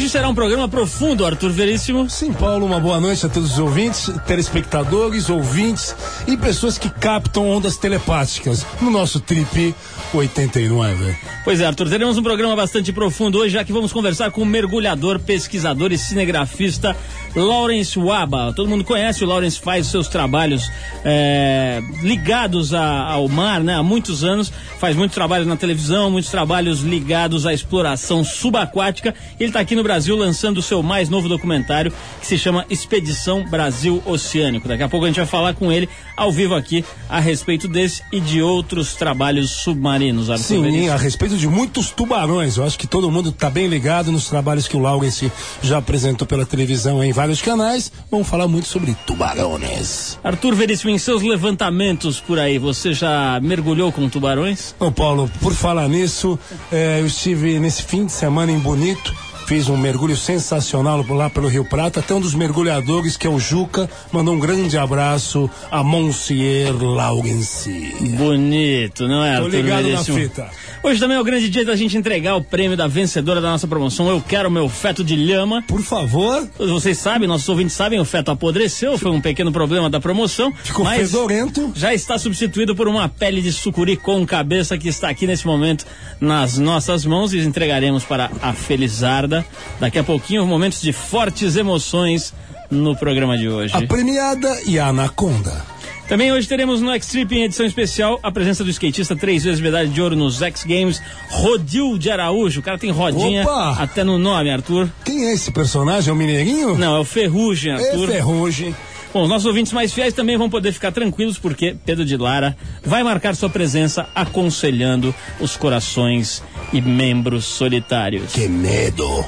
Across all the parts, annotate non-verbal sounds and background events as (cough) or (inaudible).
Hoje será um programa profundo, Arthur Veríssimo. Sim, Paulo, uma boa noite a todos os ouvintes, telespectadores, ouvintes e pessoas que captam ondas telepáticas no nosso Trip 89. Pois é, Arthur, teremos um programa bastante profundo hoje, já que vamos conversar com o mergulhador, pesquisador e cinegrafista Lawrence Waba. Todo mundo conhece, o Lawrence faz seus trabalhos é, ligados a, ao mar, né? Há muitos anos, faz muitos trabalhos na televisão, muitos trabalhos ligados à exploração subaquática. Ele está aqui no Brasil lançando o seu mais novo documentário, que se chama Expedição Brasil Oceânico. Daqui a pouco a gente vai falar com ele ao vivo aqui a respeito desse e de outros trabalhos submarinos. Arthur Sim, a respeito de muitos tubarões. Eu acho que todo mundo está bem ligado nos trabalhos que o Lawrence já apresentou pela televisão em vários canais. Vamos falar muito sobre tubarões. Arthur Veríssimo, em seus levantamentos por aí, você já mergulhou com tubarões? Ô Paulo, por falar nisso, eh, eu estive nesse fim de semana em Bonito. Fiz um mergulho sensacional lá pelo Rio Prata. Até um dos mergulhadores, que é o Juca, mandou um grande abraço a Monsieur Lawrence. Bonito, não é, Tô Arthur ligado na Veríssimo? fita. Hoje também é o grande dia da gente entregar o prêmio da vencedora da nossa promoção. Eu quero meu feto de lhama. Por favor, Vocês sabem, nossos ouvintes sabem, o feto apodreceu, foi um pequeno problema da promoção. ficou mas fedorento. já está substituído por uma pele de sucuri com cabeça que está aqui nesse momento nas nossas mãos e entregaremos para a Felizarda. Daqui a pouquinho, momentos de fortes emoções no programa de hoje. A premiada e a anaconda. Também hoje teremos no X-Trip em edição especial a presença do skatista três vezes medalha de ouro nos X Games, Rodil de Araújo. O cara tem rodinha Opa! até no nome, Arthur. Quem é esse personagem? É o Mineirinho? Não, é o Ferrugem, É Arthur. Ferrugem. Bom, os nossos ouvintes mais fiéis também vão poder ficar tranquilos porque Pedro de Lara vai marcar sua presença aconselhando os corações e membros solitários. Que medo.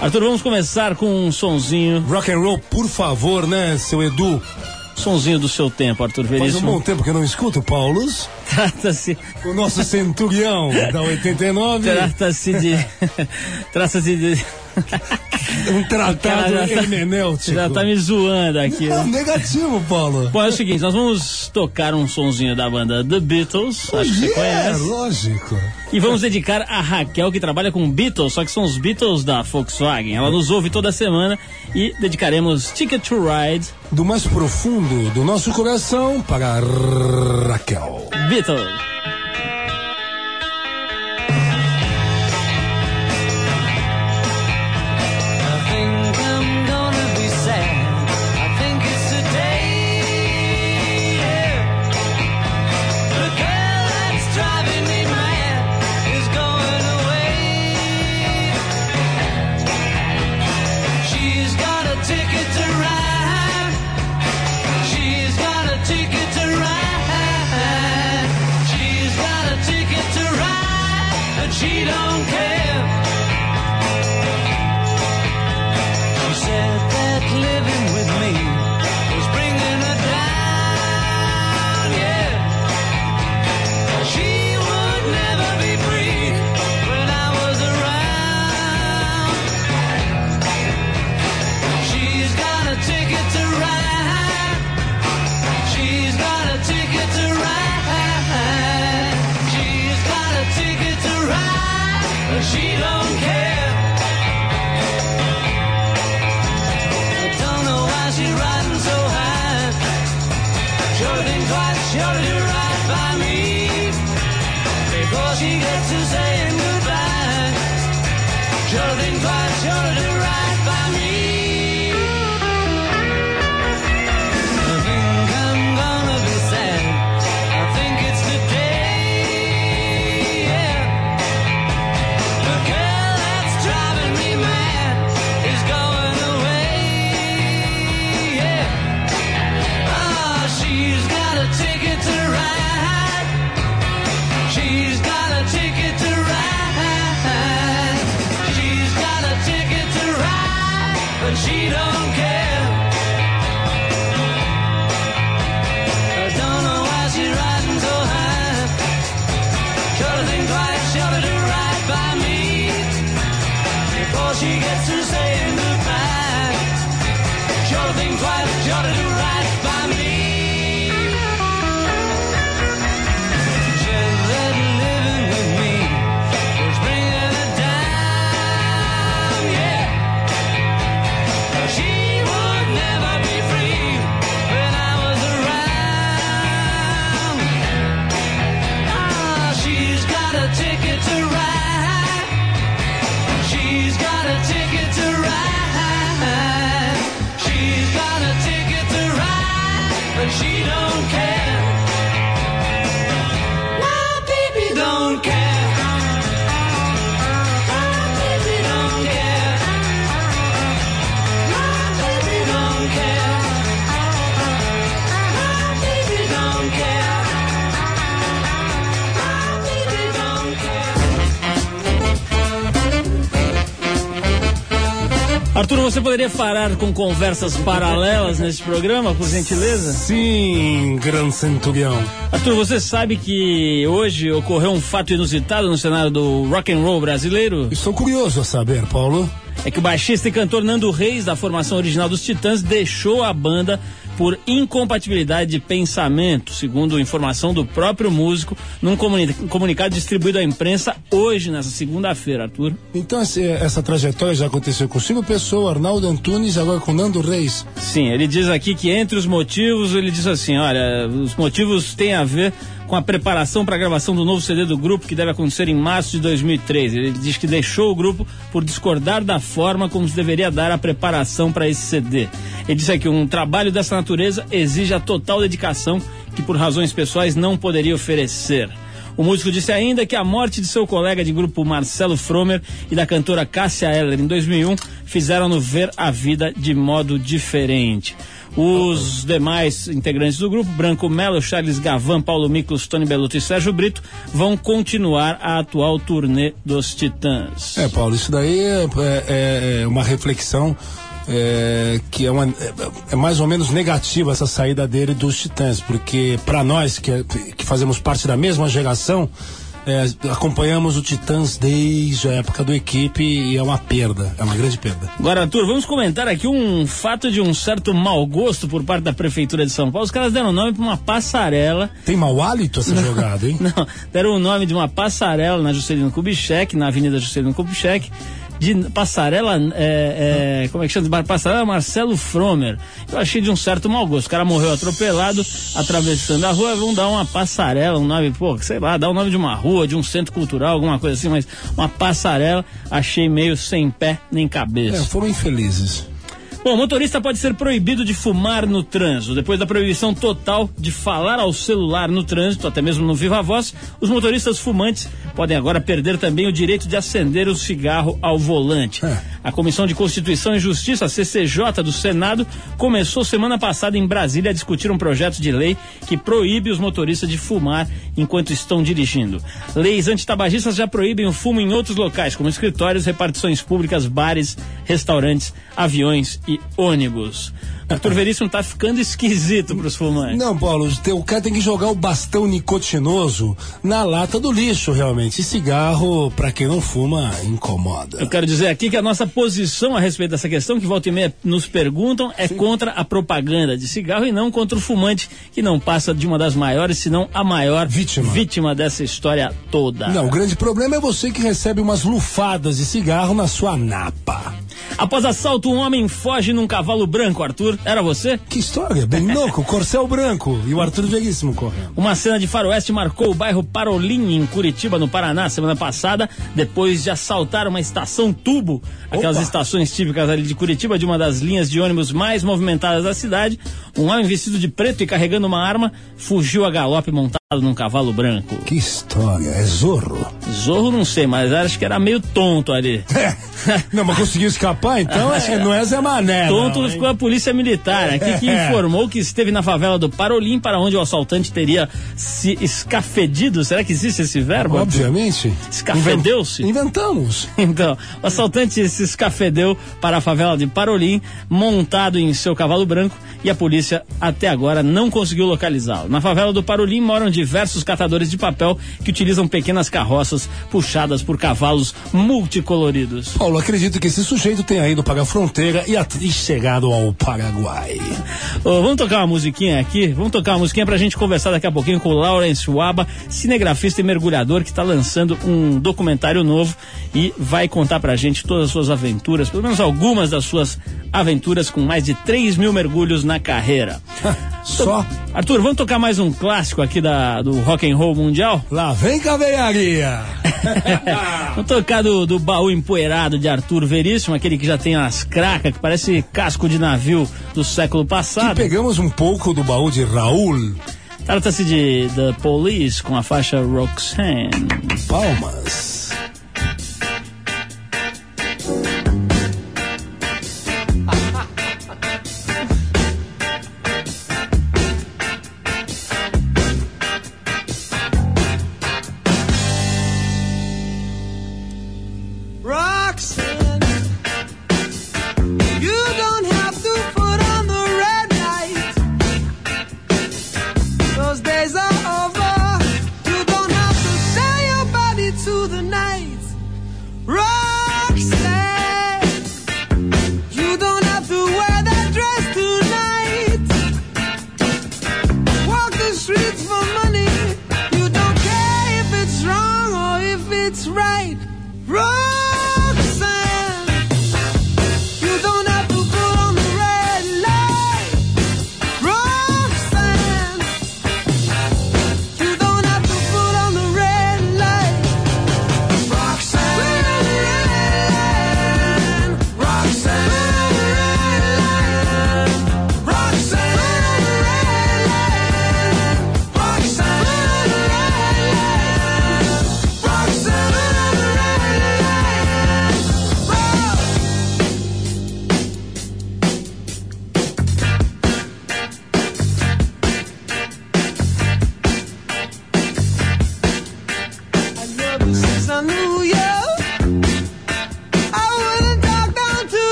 Arthur, vamos começar com um sonzinho, Rock and roll, por favor, né, seu Edu? sonzinho do seu tempo, Arthur Faz um Veríssimo. bom tempo que eu não escuto, Paulos. Trata-se O nosso centurião da 89. trata-se de (laughs) trata-se de Um tratado Cara, já tá- hermenêutico. já tá me zoando aqui. Não, né? negativo, Paulo. Bom, é o seguinte, nós vamos tocar um sonzinho da banda The Beatles, acho que você é, conhece. lógico. E vamos dedicar a Raquel, que trabalha com Beatles, só que são os Beatles da Volkswagen. Ela nos ouve toda semana e dedicaremos Ticket to Ride Do mais profundo do nosso coração para Raquel. Beatles. don't care. Arthur, você poderia parar com conversas paralelas nesse programa, por gentileza? Sim, Gran Centurião. Arthur, você sabe que hoje ocorreu um fato inusitado no cenário do rock and roll brasileiro? Estou curioso a saber, Paulo. É que o baixista e cantor Nando Reis, da formação original dos Titãs, deixou a banda por incompatibilidade de pensamento, segundo informação do próprio músico, num comuni- comunicado distribuído à imprensa hoje, nessa segunda-feira, Arthur. Então essa trajetória já aconteceu com Silvio Pessoa, Arnaldo Antunes, agora com Nando Reis. Sim, ele diz aqui que entre os motivos, ele diz assim: olha, os motivos têm a ver com a preparação para a gravação do novo CD do grupo, que deve acontecer em março de 2003. Ele diz que deixou o grupo por discordar da forma como se deveria dar a preparação para esse CD. Ele disse aqui: um trabalho dessa natureza exige a total dedicação que, por razões pessoais, não poderia oferecer. O músico disse ainda que a morte de seu colega de grupo Marcelo Fromer e da cantora Cássia Eller em 2001 fizeram-no ver a vida de modo diferente. Os demais integrantes do grupo, Branco Melo, Charles Gavan, Paulo Miklos, Tony Belluto e Sérgio Brito, vão continuar a atual turnê dos Titãs. É, Paulo, isso daí é, é- é uma reflexão é, que é, uma, é, é mais ou menos negativa essa saída dele dos Titãs, porque para nós que, é- que fazemos parte da mesma geração, é, acompanhamos o Titãs desde a época do equipe e é uma perda, é uma grande perda. Agora, Arthur, vamos comentar aqui um fato de um certo mau gosto por parte da Prefeitura de São Paulo. Os caras deram nome para uma passarela Tem mau hálito essa jogada, hein? (laughs) Não, deram o nome de uma passarela na Juscelino Kubitschek, na Avenida Juscelino Kubitschek, de passarela, é, é, como é que chama? Passarela Marcelo Fromer. Eu achei de um certo mau gosto. O cara morreu atropelado, atravessando a rua, vão dar uma passarela, um nome, pô, sei lá, dá o nome de uma rua, de um centro cultural, alguma coisa assim, mas uma passarela, achei meio sem pé nem É, cabeça. foram infelizes. Bom, motorista pode ser proibido de fumar no trânsito. Depois da proibição total de falar ao celular no trânsito, até mesmo no viva voz, os motoristas fumantes podem agora perder também o direito de acender o cigarro ao volante. É. A Comissão de Constituição e Justiça, a CCJ do Senado, começou semana passada em Brasília a discutir um projeto de lei que proíbe os motoristas de fumar enquanto estão dirigindo. Leis antitabagistas já proíbem o fumo em outros locais, como escritórios, repartições públicas, bares, restaurantes, aviões e ônibus. Arthur Veríssimo tá ficando esquisito pros fumantes. Não, Paulo, o cara tem que jogar o bastão nicotinoso na lata do lixo, realmente. E cigarro, pra quem não fuma, incomoda. Eu quero dizer aqui que a nossa posição a respeito dessa questão, que volta e meia nos perguntam, é contra a propaganda de cigarro e não contra o fumante, que não passa de uma das maiores, se não a maior Vítima. vítima dessa história toda. Não, o grande problema é você que recebe umas lufadas de cigarro na sua napa. Após assalto, um homem foge num cavalo branco, Arthur. Era você? Que história, bem louco, corcel branco e o Arthur Veríssimo correndo. Uma cena de faroeste marcou o bairro Parolim, em Curitiba, no Paraná, semana passada, depois de assaltar uma estação tubo, aquelas Opa. estações típicas ali de Curitiba, de uma das linhas de ônibus mais movimentadas da cidade. Um homem vestido de preto e carregando uma arma fugiu a galope montado num cavalo branco. Que história, é zorro. Zorro não sei, mas acho que era meio tonto ali. Não, mas conseguiu escapar, então é, não é Zé Mané. Tonto não, ficou a polícia militar aqui que É. informou que esteve na favela do Parolim, para onde o assaltante teria se escafedido. Será que existe esse verbo? Obviamente. Escafedeu-se? Inven- Inventamos. Então, o assaltante se escafedeu para a favela de Parolim, montado em seu cavalo branco, e a polícia até agora não conseguiu localizá-lo. Na favela do Parolim moram diversos catadores de papel que utilizam pequenas carroças puxadas por cavalos multicoloridos. Paulo, acredito que esse sujeito tenha ido para a fronteira e, at- e chegado ao Paraguai. Ô, vamos tocar uma musiquinha aqui? Vamos tocar uma musiquinha pra gente conversar daqui a pouquinho com o Lawrence Waba, cinegrafista e mergulhador que está lançando um documentário novo e vai contar pra gente todas as suas aventuras, pelo menos algumas das suas aventuras com mais de 3 mil mergulhos na carreira. (laughs) Só Arthur, vamos tocar mais um clássico aqui da, do rock and roll mundial? lá vem caveiaria. Vamos (laughs) tocar do, do baú empoeirado de Arthur Veríssimo, aquele que já tem as cracas, que parece casco de navio do século passado. pegamos um pouco do baú de Raul Trata-se de The Police com a faixa Roxanne. Palmas. Roxanne,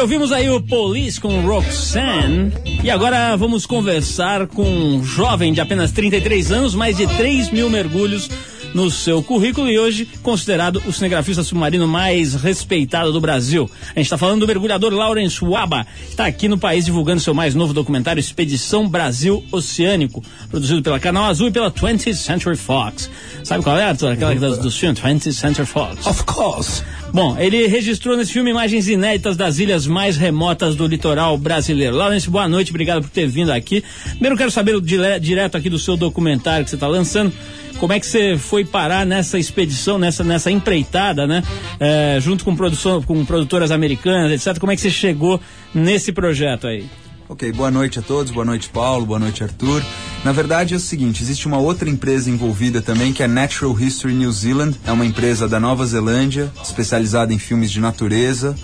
ouvimos aí o Police com Roxanne. E agora vamos conversar com um jovem de apenas 33 anos, mais de 3 mil mergulhos no seu currículo e hoje considerado o cinegrafista submarino mais respeitado do Brasil. A gente está falando do mergulhador Lawrence Waba, que está aqui no país divulgando seu mais novo documentário Expedição Brasil Oceânico, produzido pela Canal Azul e pela 20th Century Fox. Sabe qual é, Arthur? Aquela das, dos filmes, 20th Century Fox. Of course. Bom, ele registrou nesse filme imagens inéditas das ilhas mais remotas do litoral brasileiro. Lawrence, boa noite, obrigado por ter vindo aqui. Primeiro quero saber dire- direto aqui do seu documentário que você está lançando. Como é que você foi parar nessa expedição, nessa, nessa empreitada, né? É, junto com, produção, com produtoras americanas, etc. Como é que você chegou nesse projeto aí? Ok, boa noite a todos, boa noite Paulo, boa noite Arthur. Na verdade é o seguinte, existe uma outra empresa envolvida também que é Natural History New Zealand, é uma empresa da Nova Zelândia, especializada em filmes de natureza,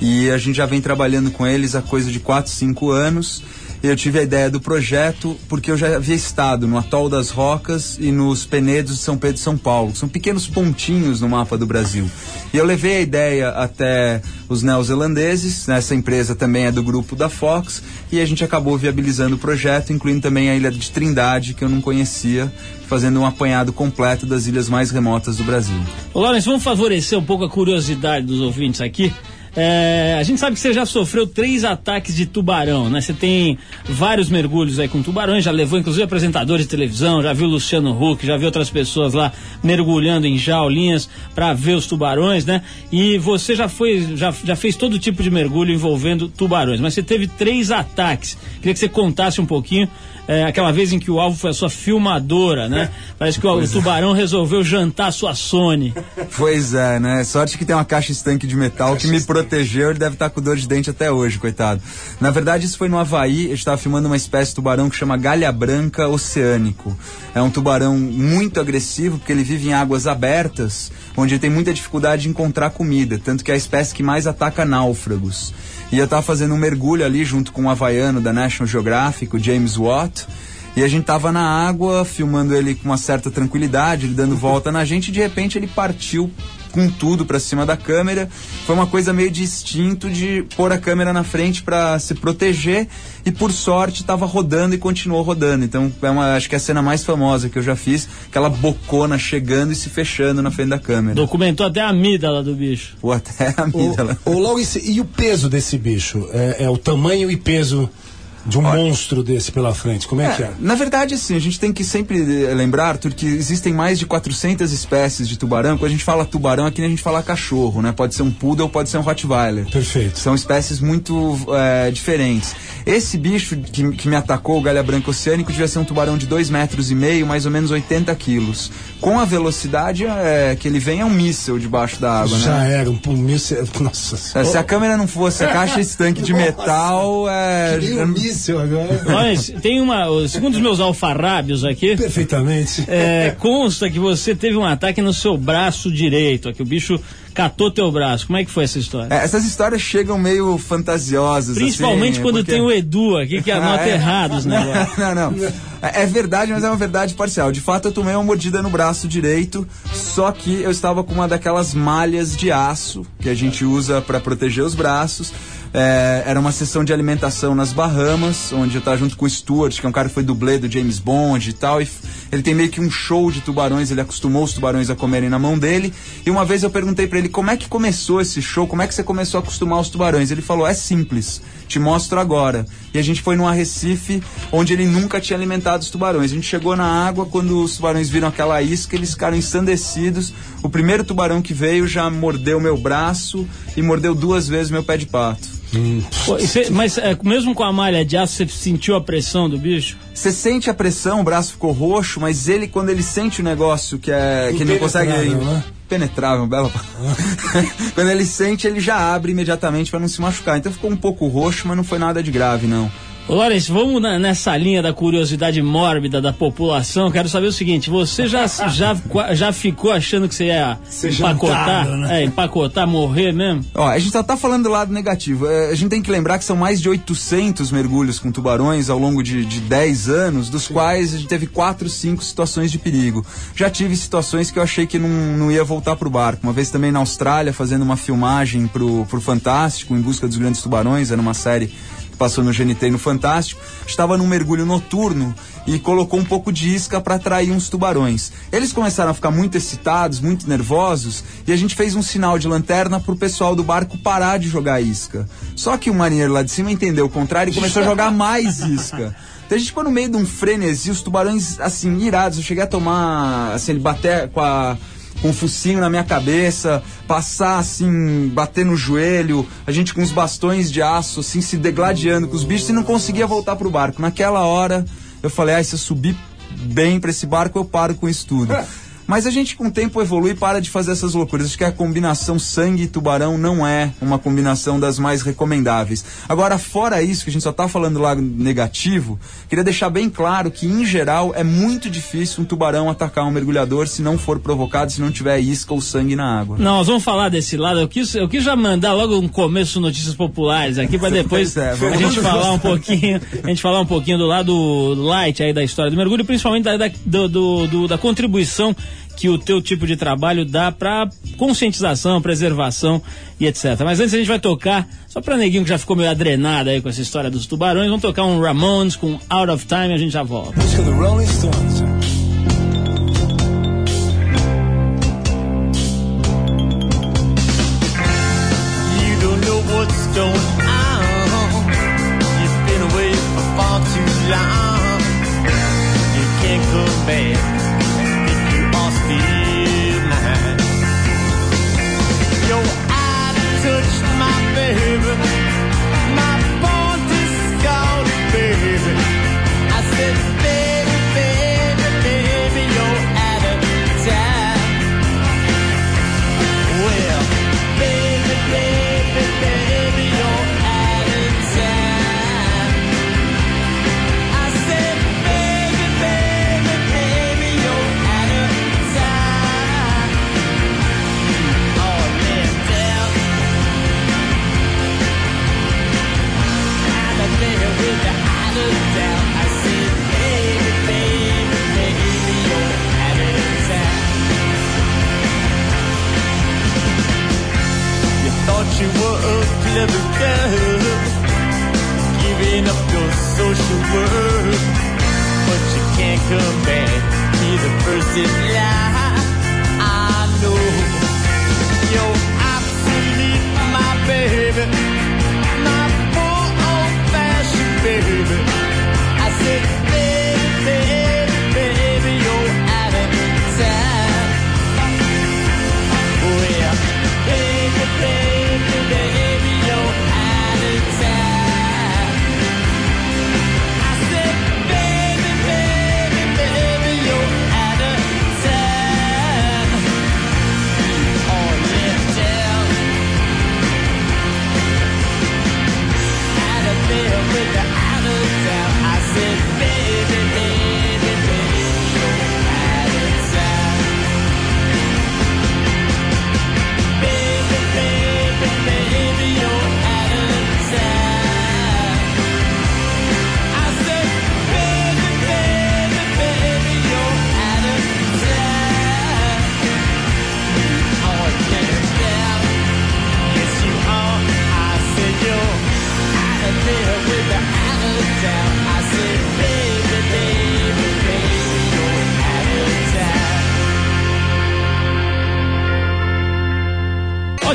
e a gente já vem trabalhando com eles há coisa de 4, 5 anos. Eu tive a ideia do projeto porque eu já havia estado no Atol das Rocas e nos Penedos de São Pedro e São Paulo, que são pequenos pontinhos no mapa do Brasil. E eu levei a ideia até os neozelandeses, né, essa empresa também é do grupo da Fox, e a gente acabou viabilizando o projeto, incluindo também a ilha de Trindade, que eu não conhecia, fazendo um apanhado completo das ilhas mais remotas do Brasil. Lawrence, vamos favorecer um pouco a curiosidade dos ouvintes aqui. É, a gente sabe que você já sofreu três ataques de tubarão, né? Você tem vários mergulhos aí com tubarões, já levou inclusive apresentadores de televisão, já viu Luciano Huck, já viu outras pessoas lá mergulhando em jaulinhas para ver os tubarões, né? E você já foi, já, já fez todo tipo de mergulho envolvendo tubarões, mas você teve três ataques. Queria que você contasse um pouquinho é, aquela vez em que o alvo foi a sua filmadora, né? Parece que o, o tubarão resolveu jantar a sua Sony. Pois é, né? Sorte que tem uma caixa estanque de metal que me protegeu, ele deve estar com dor de dente até hoje, coitado. Na verdade, isso foi no Havaí, eu estava filmando uma espécie de tubarão que chama galha branca oceânico. É um tubarão muito agressivo, porque ele vive em águas abertas, onde ele tem muita dificuldade de encontrar comida, tanto que é a espécie que mais ataca náufragos. E eu estava fazendo um mergulho ali junto com um havaiano da National Geographic, o James Watt, e a gente tava na água, filmando ele com uma certa tranquilidade, ele dando volta na gente, e de repente ele partiu com tudo pra cima da câmera. Foi uma coisa meio de instinto de pôr a câmera na frente pra se proteger e por sorte tava rodando e continuou rodando. Então é uma, acho que é a cena mais famosa que eu já fiz, aquela bocona chegando e se fechando na frente da câmera. Documentou até a amígdala do bicho. Ou até a amígdala. O, o Lawrence, e o peso desse bicho? É, é o tamanho e peso de um monstro desse pela frente. Como é, que é? Na verdade, sim, a gente tem que sempre eh, lembrar, Arthur, que existem mais de 400 espécies de tubarão. Quando a gente fala tubarão, aqui a gente fala cachorro, né? Pode ser um poodle, pode ser um rottweiler. Perfeito. São espécies muito eh, diferentes. Esse bicho que, que me atacou, o galha branca oceânico, devia ser um tubarão de 2 metros e meio, mais ou menos 80 quilos. Com a velocidade eh, que ele vem, é um míssel debaixo da água, Já né? era um míssil. (laughs) Nossa. Eh, Se a câmera não fosse a caixa estanque de (laughs) metal, é, Que nem um míssil agora. Lawrence, tem uma. Segundo os meus alfarrábios aqui, Perfeitamente. é, consta que você teve um ataque no seu braço direito. Aqui o bicho catou teu braço. Como é que foi essa história? É, essas histórias chegam meio fantasiosas. Principalmente assim, quando porque- tem o Edu aqui que anota (laughs) Ah, é? errado os (laughs) negócios. não, não. É é verdade, mas é uma verdade parcial. De fato, eu tomei uma mordida no braço direito, só que eu estava com uma daquelas malhas de aço que a gente usa para proteger os braços. É, era uma sessão de alimentação nas Bahamas, onde eu estava junto com o Stuart, que é um cara que foi dublê do James Bond e tal. E ele tem meio que um show de tubarões, ele acostumou os tubarões a comerem na mão dele. E uma vez eu perguntei para ele como é que começou esse show, como é que você começou a acostumar os tubarões. Ele falou: é simples, te mostro agora. E a gente foi num arrecife onde ele nunca tinha alimentado os tubarões. A gente chegou na água, quando os tubarões viram aquela isca, eles ficaram ensandecidos. O primeiro tubarão que veio já mordeu meu braço e mordeu duas vezes meu pé de pato. Cê- mas é, mesmo com a malha de aço, você sentiu a pressão do bicho? Você sente a pressão, o braço ficou roxo, mas ele, quando ele sente o negócio que é. que ele não consegue. Impenetrável, né? Penetrável, bela. (laughs) Quando ele sente, ele já abre imediatamente para não se machucar. Então ficou um pouco roxo, mas não foi nada de grave, não. Lawrence, vamos na- nessa linha da curiosidade mórbida da população. Quero saber o seguinte: você já, (laughs) já, já ficou achando que você ia Ser empacotar? jantado, né? É, empacotar, morrer mesmo? Ó, a gente só tá falando do lado negativo. É, a gente tem que lembrar que são mais de 800 mergulhos com tubarões ao longo de, de 10 anos, dos quais a gente teve 4, 5 situações de perigo. Já tive situações que eu achei que não, não ia voltar pro barco. Uma vez também na Austrália, fazendo uma filmagem pro, pro Fantástico, em busca dos grandes tubarões, era uma série que passou no GNT e no Fantástico, estava num mergulho noturno e colocou um pouco de isca para atrair uns tubarões. Eles começaram a ficar muito excitados, muito nervosos, e a gente fez um sinal de lanterna pro pessoal do barco parar de jogar isca. Só que o marinheiro lá de cima entendeu o contrário e começou a jogar mais isca. Então a gente ficou no meio de um frenesi, os tubarões, assim, irados. Eu cheguei a tomar, assim, ele bater com a com um focinho na minha cabeça, passar assim, bater no joelho, a gente com os bastões de aço, assim, se degladiando com os bichos e não conseguia voltar pro barco. Naquela hora, eu falei, ah, se eu subir bem pra esse barco, eu paro com isso tudo. (laughs) Mas a gente com o tempo evolui e para de fazer essas loucuras. Acho que a combinação sangue e tubarão não é uma combinação das mais recomendáveis. Agora, fora isso, que a gente só tá falando lá negativo, queria deixar bem claro que, em geral, é muito difícil um tubarão atacar um mergulhador se não for provocado, se não tiver isca ou sangue na água. Não, nós vamos falar desse lado. Eu quis, eu quis já mandar logo um começo notícias populares aqui para (laughs) depois Pois é, a gente (laughs) falar um pouquinho, a gente falar um pouquinho do lado light aí da história do mergulho, principalmente da, da, do- do- do- da contribuição que o teu tipo de trabalho dá para conscientização, preservação e etc. Mas antes a gente vai tocar, só para neguinho que já ficou meio adrenado aí com essa história dos tubarões, vamos tocar um Ramones com Out of Time e a gente já volta.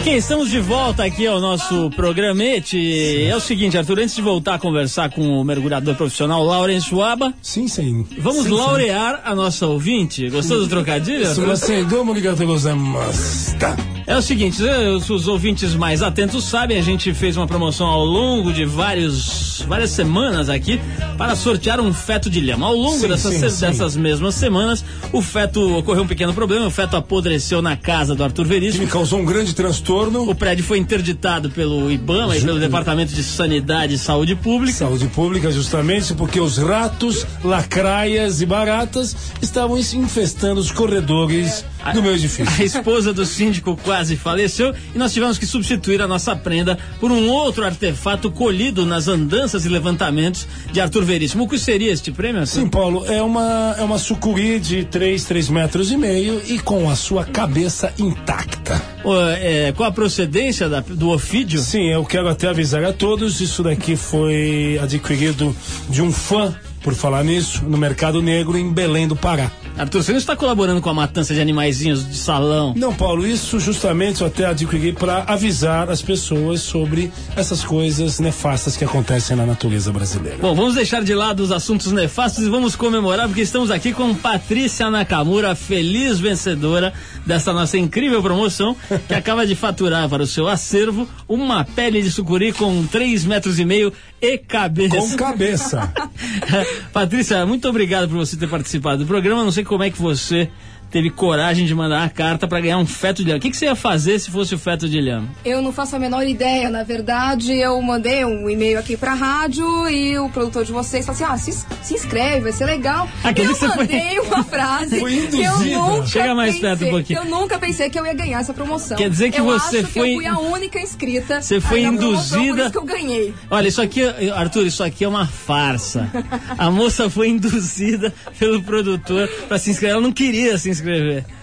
Ok, estamos de volta aqui ao nosso programete. É o seguinte, Arthur, antes de voltar a conversar com o mergulhador profissional Lawrence Waba, Sim, sim. vamos sim, sim. laurear a nossa ouvinte. Gostou do trocadilho? Se Arthur? você domo ligato gozaimasu. Tá. É o seguinte, eh, os, os ouvintes mais atentos sabem, a gente fez uma promoção ao longo de vários, várias semanas aqui para sortear um feto de lhama. Ao longo Sim, dessas, sim, se- sim. dessas mesmas semanas, o feto ocorreu um pequeno problema, o feto apodreceu na casa do Arthur Que Veríssimo. me causou um grande transtorno. O prédio foi interditado pelo IBAMA e pelo Departamento de Sanidade e Saúde Pública. Saúde pública, justamente porque os ratos, lacraias e baratas estavam infestando os corredores do meu A edifício. esposa do síndico quase faleceu e nós tivemos que substituir a nossa prenda por um outro artefato colhido nas andanças e levantamentos de Arthur Veríssimo. O que seria este prêmio? Arthur? Sim, Paulo, é uma, é uma sucuri de 3, 3 metros e meio e com a sua cabeça intacta. Ô, é, qual a procedência da- do ofídio? Sim, eu quero até avisar a todos, isso daqui foi adquirido de um fã, por falar nisso, no Mercado Negro em Belém do Pará. Arthur, você não está colaborando com a matança de animaizinhos de salão? Não, Paulo, isso justamente eu até adquiri para avisar as pessoas sobre essas coisas nefastas que acontecem na natureza brasileira. Bom, vamos deixar de lado os assuntos nefastos e vamos comemorar porque estamos aqui com Patrícia Nakamura, feliz vencedora dessa nossa incrível promoção, (laughs) que acaba de faturar para o seu acervo uma pele de sucuri com 3 metros e meio e cabeça. Com cabeça. (laughs) Patrícia, muito obrigado por você ter participado do programa. Não sei como é que você teve coragem de mandar uma carta para ganhar um feto de lhama. O que, que você ia fazer se fosse o feto de lhama? Eu não faço a menor ideia, na verdade, eu mandei um e-mail aqui pra rádio e o produtor de vocês falou assim: ah, se, se inscreve, vai ser legal. Ah, quer eu você foi- mandei uma frase Foi que eu induzida. nunca Chega mais pensei, perto um pouquinho. Eu nunca pensei que eu ia ganhar essa promoção. Quer dizer que eu você acho foi- Que eu fui a única inscrita. Você foi na promoção, induzida- Por isso que eu ganhei. Olha, isso aqui, Arthur, isso aqui é uma farsa. A moça foi induzida pelo produtor para se inscrever. Ela não queria se inscrever.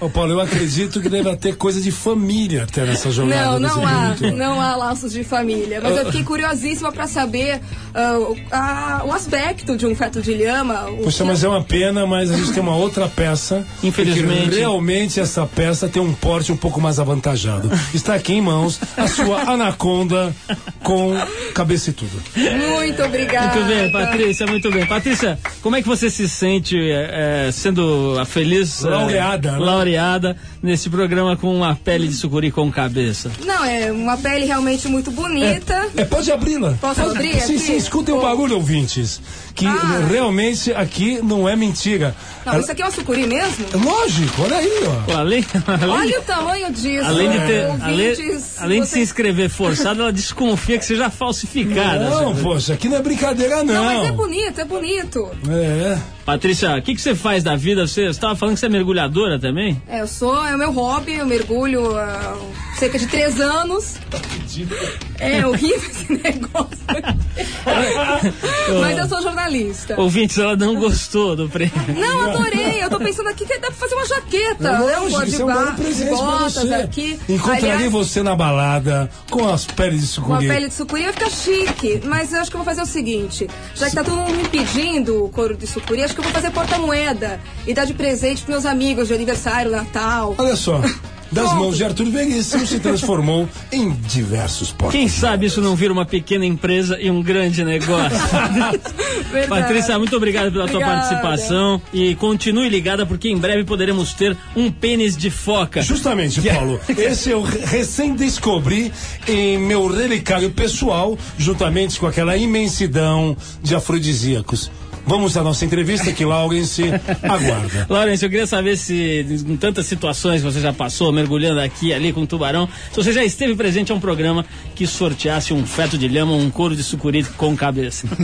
Ô, Paulo, eu acredito que deve ter coisa de família até nessa jornada. Não, não há, não há laços de família. Mas eu fiquei curiosíssima pra saber o- a- o aspecto de um feto de lhama. Poxa, que- mas é uma pena, mas a gente tem uma outra peça. Infelizmente. realmente essa peça tem um porte um pouco mais avantajado. Está aqui em mãos a sua anaconda com cabeça e tudo. Muito obrigada. Muito bem, Patrícia, muito bem. Patrícia, como é que você se sente eh, sendo a feliz eh, Laureada, né? laureada nesse programa com uma pele de sucuri com cabeça? Não, é uma pele realmente muito bonita. É, pode abri-la. Posso abrir Sim, aqui? sim, escutem o Bom. barulho, ouvintes. Que Ah. realmente aqui não é mentira. Não, isso aqui é uma sucuri mesmo? Lógico, olha aí, ó. Pô, além, além, Olha o tamanho disso. além de ter, além, Ouvintes, além de se inscrever forçado, ela desconfia que seja falsificada. Não, poxa, aqui não é brincadeira, não. Não, mas é bonito, é bonito. É. Patrícia, o que, que você faz da vida? Você estava falando que você é mergulhadora também? É, eu sou, é o meu hobby, eu mergulho há cerca de três anos. É horrível esse negócio. (laughs) Mas eu sou jornalista. Ouvintes, ela não gostou do prêmio. Não, adorei. Eu tô pensando aqui que dá pra fazer uma jaqueta. né? Um de isso é um bar, pra botas você. aqui. Encontraria Aliás, você na balada com as peles de Uma sucuri. pele de sucuri vai ficar chique, mas eu acho que eu vou fazer o seguinte: já que tá todo mundo me pedindo o couro de sucuri, acho que eu vou fazer porta-moeda e dar de presente pros meus amigos de aniversário, Natal. Olha só, (laughs) das Pronto. mãos de Arthur Veríssimo se transformou (laughs) em diversos portos. Quem sabe isso não vira uma pequena empresa e um grande negócio. (laughs) Patrícia, muito obrigado pela tua Obrigada. participação e continue ligada porque em breve poderemos ter um pênis de foca. Justamente, Paulo. Esse eu re- recém descobri em meu relicário pessoal, juntamente com aquela imensidão de afrodisíacos. Vamos à nossa entrevista que Laurence aguarda. (laughs) Laurence, eu queria saber se, em tantas situações que você já passou, mergulhando aqui ali com tubarão, se você já esteve presente a um programa que sorteasse um feto de lhama ou um couro de sucuri com cabeça. (laughs)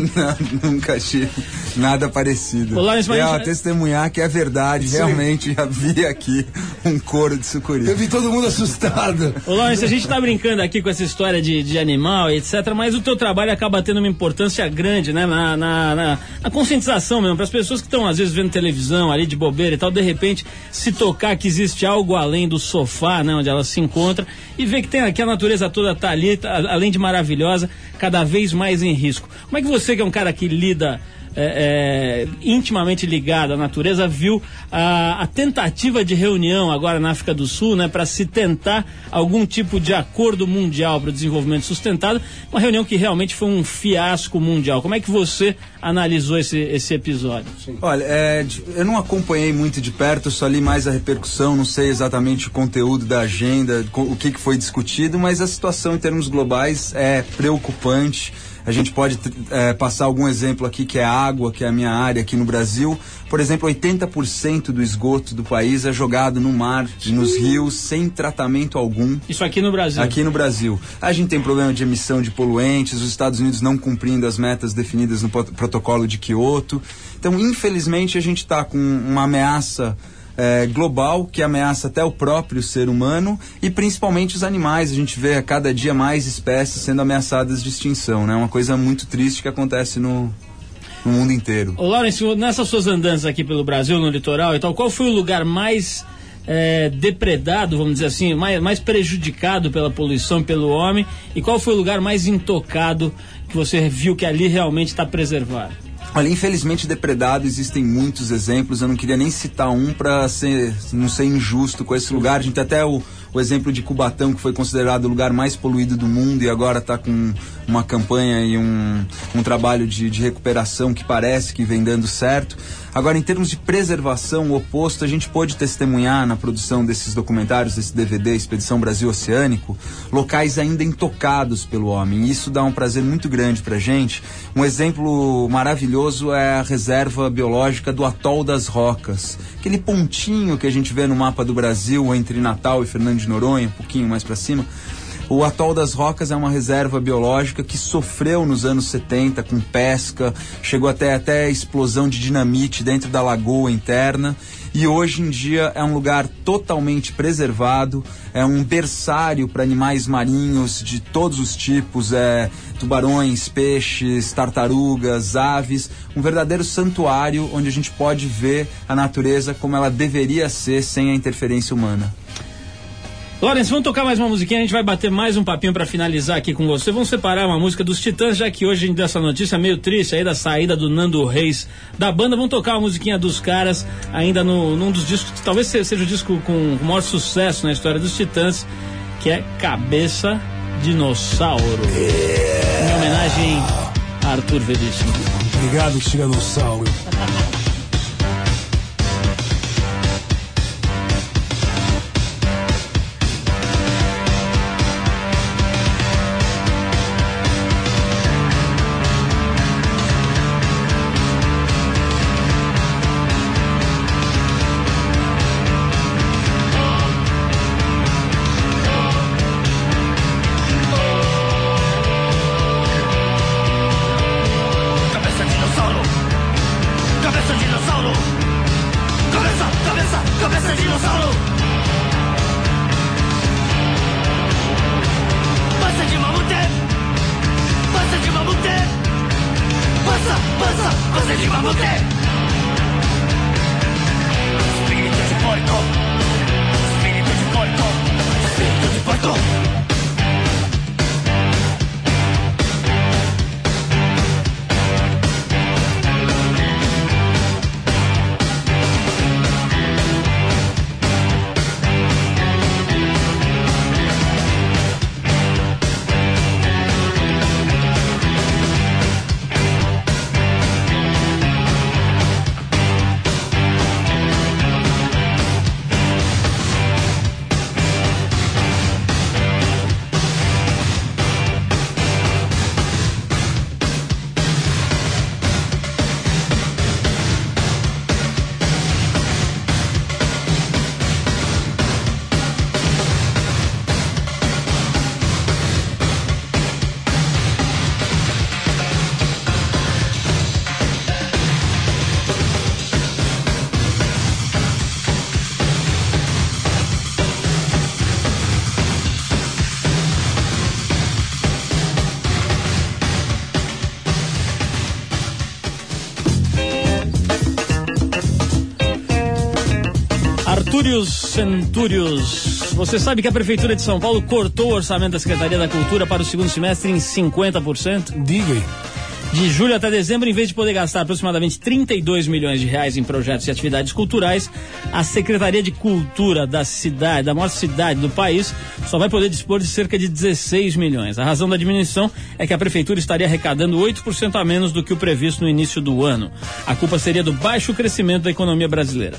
Não, nunca tive nada parecido. Ô, Lawrence, mas é, gente- testemunhar que é verdade. Realmente já vi aqui um couro de Eu sucuri. vi todo mundo assustado. Ô, Lawrence, a gente tá brincando aqui com essa história de, de animal etc, mas o teu trabalho acaba tendo uma importância grande, né? Na, na, na- na conscientização mesmo, para as pessoas que estão às vezes vendo televisão ali de bobeira e tal, de repente se tocar que existe algo além do sofá, né? Onde ela se encontra e ver que tem aqui a natureza toda tá ali, tá, além de maravilhosa, cada vez mais em risco. Como é que você, que é um cara que lida é, é, intimamente ligado à natureza, viu a, a tentativa de reunião agora na África do Sul, né, para se tentar algum tipo de acordo mundial para o desenvolvimento sustentado, uma reunião que realmente foi um fiasco mundial. Como é que você analisou esse, esse episódio? Olha, é, eu não acompanhei muito de perto, só li mais a repercussão, não sei exatamente o conteúdo da agenda, o que, que foi discutido, mas a situação em termos globais é preocupante. A gente pode é, passar algum exemplo aqui, que é a água, que é a minha área aqui no Brasil. Por exemplo, 80% do esgoto do país é jogado no mar, nos rios, sem tratamento algum. Isso aqui no Brasil. Aqui no Brasil. A gente tem problema de emissão de poluentes, os Estados Unidos não cumprindo as metas definidas no protocolo de Quioto. Então, infelizmente, a gente está com uma ameaça eh, global que ameaça até o próprio ser humano e principalmente os animais. A gente vê a cada dia mais espécies sendo ameaçadas de extinção. É né? uma coisa muito triste que acontece no, no mundo inteiro. Ô, Lawrence, nessas suas andanças aqui pelo Brasil, no litoral e tal, qual foi o lugar mais é, depredado, vamos dizer assim, mais, mais prejudicado pela poluição, pelo homem? E qual foi o lugar mais intocado que você viu que ali realmente está preservado? Olha, infelizmente depredado, existem muitos exemplos. Eu não queria nem citar um para ser, não ser injusto com esse lugar. A gente tem até o, o exemplo de Cubatão, que foi considerado o lugar mais poluído do mundo e agora está com uma campanha e um, um trabalho de, de recuperação que parece que vem dando certo. Agora, em termos de preservação, o oposto, a gente pôde testemunhar na produção desses documentários, desse DVD, Expedição Brasil Oceânico, locais ainda intocados pelo homem. E isso dá um prazer muito grande pra gente. Um exemplo maravilhoso é a reserva biológica do Atol das Rocas. Aquele pontinho que a gente vê no mapa do Brasil entre Natal e Fernando de Noronha, um pouquinho mais pra cima. O Atol das Rocas é uma reserva biológica que sofreu nos anos 70 com pesca, chegou até até explosão de dinamite dentro da lagoa interna e hoje em dia é um lugar totalmente preservado, é um berçário para animais marinhos de todos os tipos, é tubarões, peixes, tartarugas, aves, um verdadeiro santuário onde a gente pode ver a natureza como ela deveria ser sem a interferência humana. Lawrence, vamos tocar mais uma musiquinha, a gente vai bater mais um papinho pra finalizar aqui com você. Vamos separar uma música dos Titãs, já que hoje a gente deu essa notícia meio triste aí da saída do Nando Reis da banda. Vamos tocar uma musiquinha dos caras, ainda no, num dos discos, que talvez se- seja o disco com o maior sucesso na história dos Titãs, que é Cabeça Dinossauro. Em homenagem a Arthur Veríssimo. Obrigado, Tiranossauro. Artúrios Centúrios. Você sabe que a Prefeitura de São Paulo cortou o orçamento da Secretaria da Cultura para o segundo semestre em 50%? Diga aí. De julho até dezembro, em vez de poder gastar aproximadamente 32 milhões de reais em projetos e atividades culturais, a Secretaria de Cultura da cidade, da maior cidade do país, só vai poder dispor de cerca de 16 milhões. A razão da diminuição é que a prefeitura estaria arrecadando 8% a menos do que o previsto no início do ano. A culpa seria do baixo crescimento da economia brasileira.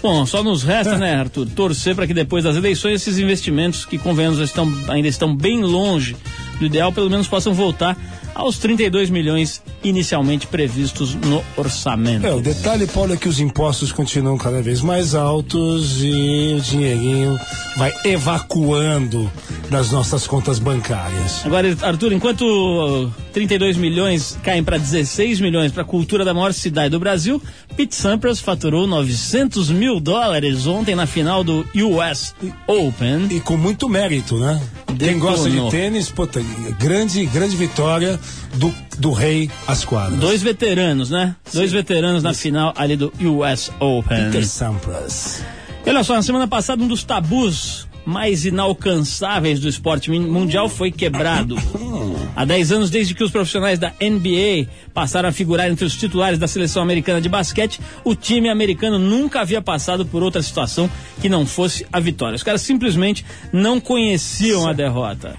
Bom, só nos resta, né, Arthur, torcer para que depois das eleições esses investimentos que convenhamos estão, ainda estão bem longe do ideal, pelo menos possam voltar aos 32 milhões inicialmente previstos no orçamento. É, o detalhe, Paulo, é que os impostos continuam cada vez mais altos e o dinheirinho vai evacuando das nossas contas bancárias. Agora, Arthur, enquanto uh, 32 milhões caem para 16 milhões para a cultura da maior cidade do Brasil, Pete Sampras faturou 900 mil dólares ontem na final do US Open. E com muito mérito, né? Quem gosta de tênis, puta, grande, grande vitória do, do rei às quadras. Dois veteranos, né? Dois veteranos na final ali do US Open. Peter Sampras. Olha só, na semana passada, um dos tabus mais inalcançáveis do esporte mundial foi quebrado. (laughs) Há 10 anos, desde que os profissionais da NBA passaram a figurar entre os titulares da seleção americana de basquete, o time americano nunca havia passado por outra situação que não fosse a vitória. Os caras simplesmente não conheciam a derrota.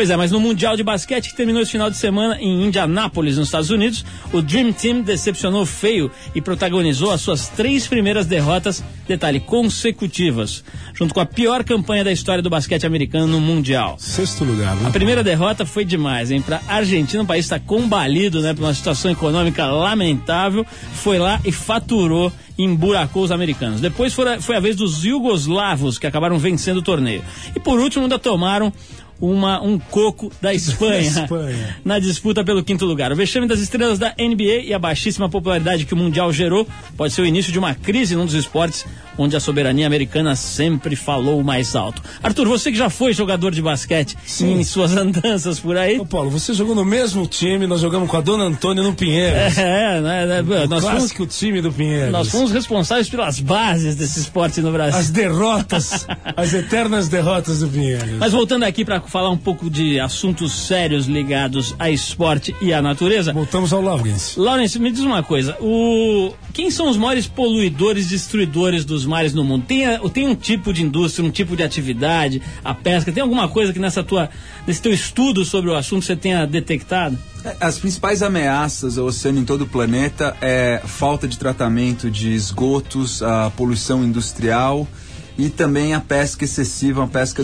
Pois é, mas no Mundial de Basquete que terminou esse final de semana em Indianápolis, nos Estados Unidos, o Dream Team decepcionou feio e protagonizou as suas três primeiras derrotas, detalhe, consecutivas, junto com a pior campanha da história do basquete americano no Mundial. Sexto lugar, né? A primeira derrota foi demais, hein? Pra Argentina, um país está combalido, né? Por uma situação econômica lamentável, foi lá e faturou emburacou os americanos. Depois foi a, foi a vez dos jugoslavos, que acabaram vencendo o torneio. E por último, ainda tomaram uma, um coco da (laughs) Espanha, Espanha. na disputa pelo quinto lugar. O vexame das estrelas da NBA e a baixíssima popularidade que o Mundial gerou pode ser o início de uma crise num dos esportes onde a soberania americana sempre falou mais alto. Arthur, você que já foi jogador de basquete em suas (laughs) andanças por aí. Ô, Paulo, você jogou no mesmo time, nós jogamos com a dona Antônia no Pinheiros. (laughs) É, né, né, nós, fomos, Clássico time do Pinheiros. nós fomos responsáveis pelas bases desse esporte no Brasil. As derrotas, as eternas derrotas do Pinheiros. Mas voltando aqui para falar um pouco de assuntos sérios ligados a esporte e à natureza. Voltamos ao Lawrence. Lawrence, me diz uma coisa. O... Quem são os maiores poluidores e destruidores dos mares no mundo? Tem, a- tem um tipo de indústria, um tipo de atividade, a pesca? Tem alguma coisa que nessa tua, nesse teu estudo sobre o assunto você tenha detectado? As principais ameaças ao oceano em todo o planeta é falta de tratamento de esgotos, a poluição industrial e também a pesca excessiva, a pesca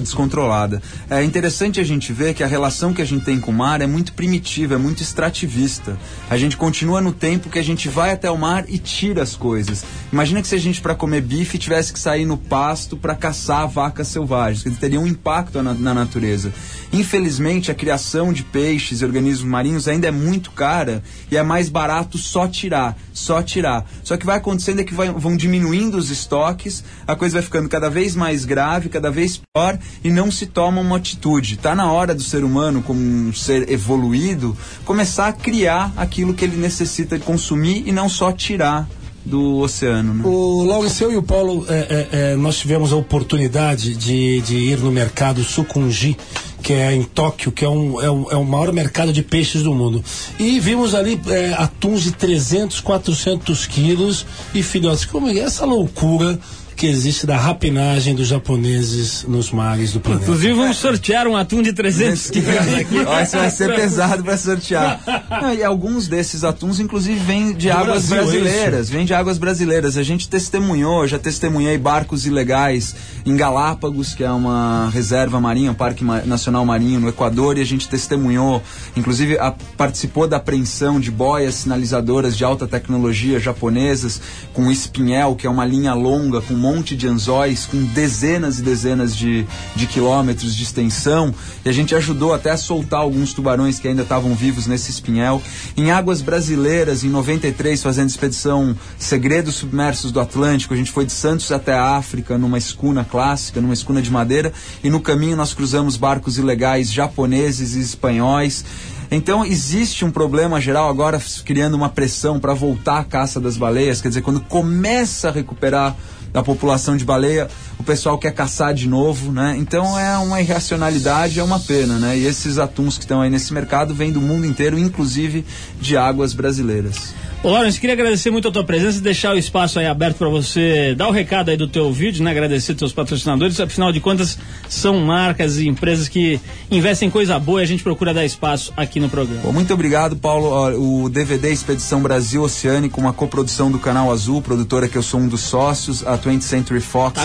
descontrolada. É interessante a gente ver que a relação que a gente tem com o mar é muito primitiva, é muito extrativista. A gente continua no tempo que a gente vai até o mar e tira as coisas. Imagina que se a gente para comer bife tivesse que sair no pasto para caçar vacas selvagens, que teria um impacto na, na natureza. Infelizmente, a criação de peixes e organismos marinhos ainda é muito cara e é mais barato só tirar, só tirar. Só que vai acontecendo é que vai- vão diminuindo os estoques, a coisa vai ficando cada vez mais grave, cada vez pior e não se toma uma atitude. Tá na hora do ser humano, como um ser evoluído, começar a criar aquilo que ele necessita consumir e não só tirar do oceano. Né? O Lawrence, eu e o Paulo, é, é, é, nós tivemos a oportunidade de, de ir no mercado Sukunji, que é em Tóquio, que é, um, é, o, é o maior mercado de peixes do mundo. E vimos ali é, atuns de 300, 400 quilos e filhotes. Como é essa loucura que existe da rapinagem dos japoneses nos mares do planeta? Inclusive, vamos sortear um atum de 300 quilos aqui. Ó, isso vai ser pesado para sortear. (laughs) Não, e alguns desses atuns, inclusive, vêm de águas Brasil, é brasileiras. Vêm de águas brasileiras. A gente testemunhou, já testemunhei barcos ilegais em Galápagos, que é uma reserva marinha, um parque ma- nacional marinho no Equador, e a gente testemunhou, inclusive a- participou da apreensão de boias sinalizadoras de alta tecnologia japonesas, com espinhel, que é uma linha longa, com um monte de anzóis, com dezenas e dezenas de, de quilômetros de extensão, e a gente ajudou até a soltar alguns tubarões que ainda estavam vivos nesse espinhel. Em águas brasileiras, em 93, fazendo expedição Segredos Submersos do Atlântico, a gente foi de Santos até a África numa escuna clássica, numa escuna de madeira, e no caminho nós cruzamos barcos ilegais japoneses e espanhóis. Então existe um problema geral agora criando uma pressão para voltar à caça das baleias, quer dizer, quando começa a recuperar da população de baleia, o pessoal quer caçar de novo, né? Então é uma irracionalidade, é uma pena, né? E esses atuns que estão aí nesse mercado vêm do mundo inteiro, inclusive de águas brasileiras. Ô, Lawrence, queria agradecer muito a tua presença e deixar o espaço aí aberto para você dar o recado aí do teu vídeo, né? Agradecer teus patrocinadores, afinal de contas são marcas e empresas que investem em coisa boa e a gente procura dar espaço aqui no programa. Bom, muito obrigado, Paulo. O DVD Expedição Brasil Oceânico, uma coprodução do Canal Azul, produtora que eu sou um dos sócios, a 20th Century Fox, Tá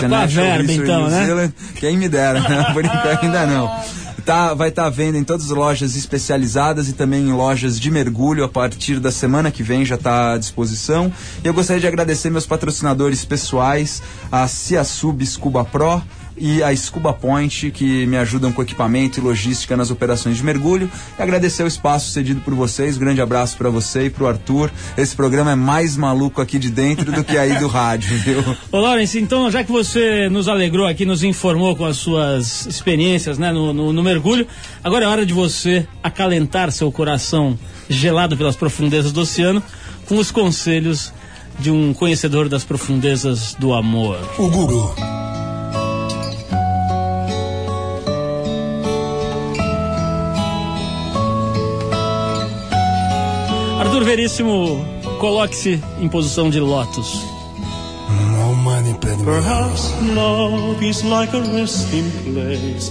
verba, então, né? Zealand. Quem me dera, (laughs) né? Por enquanto ainda não. Tá, vai estar à venda em todas as lojas especializadas e também em lojas de mergulho a partir da semana que vem já está à disposição. E eu gostaria de agradecer meus patrocinadores pessoais, a Ciasub Scuba Pro, e a Scuba Point, que me ajudam com equipamento e logística nas operações de mergulho. E agradecer o espaço cedido por vocês. Grande abraço para você e pro Arthur. Esse programa é mais maluco aqui de dentro do que aí do rádio, (laughs) viu? Ô, Lawrence, então, já que você nos alegrou aqui, nos informou com as suas experiências né, no, no- no mergulho, agora é hora de você acalentar seu coração gelado pelas profundezas do oceano com os conselhos de um conhecedor das profundezas do amor. O guru. Arthur Veríssimo, coloque-se em posição de lótus.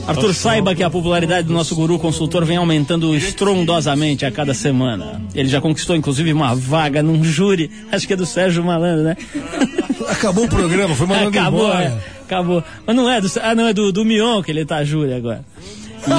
Arthur, saiba que a popularidade do nosso guru consultor vem aumentando estrondosamente a cada semana. Ele já conquistou, inclusive, uma vaga num júri, acho que é do Sérgio Malandro, né? (laughs) Acabou o programa, foi mandando Acabou, embora. é, acabou. Mas não é do. Ah, não, é do, do Mion que ele tá júri agora.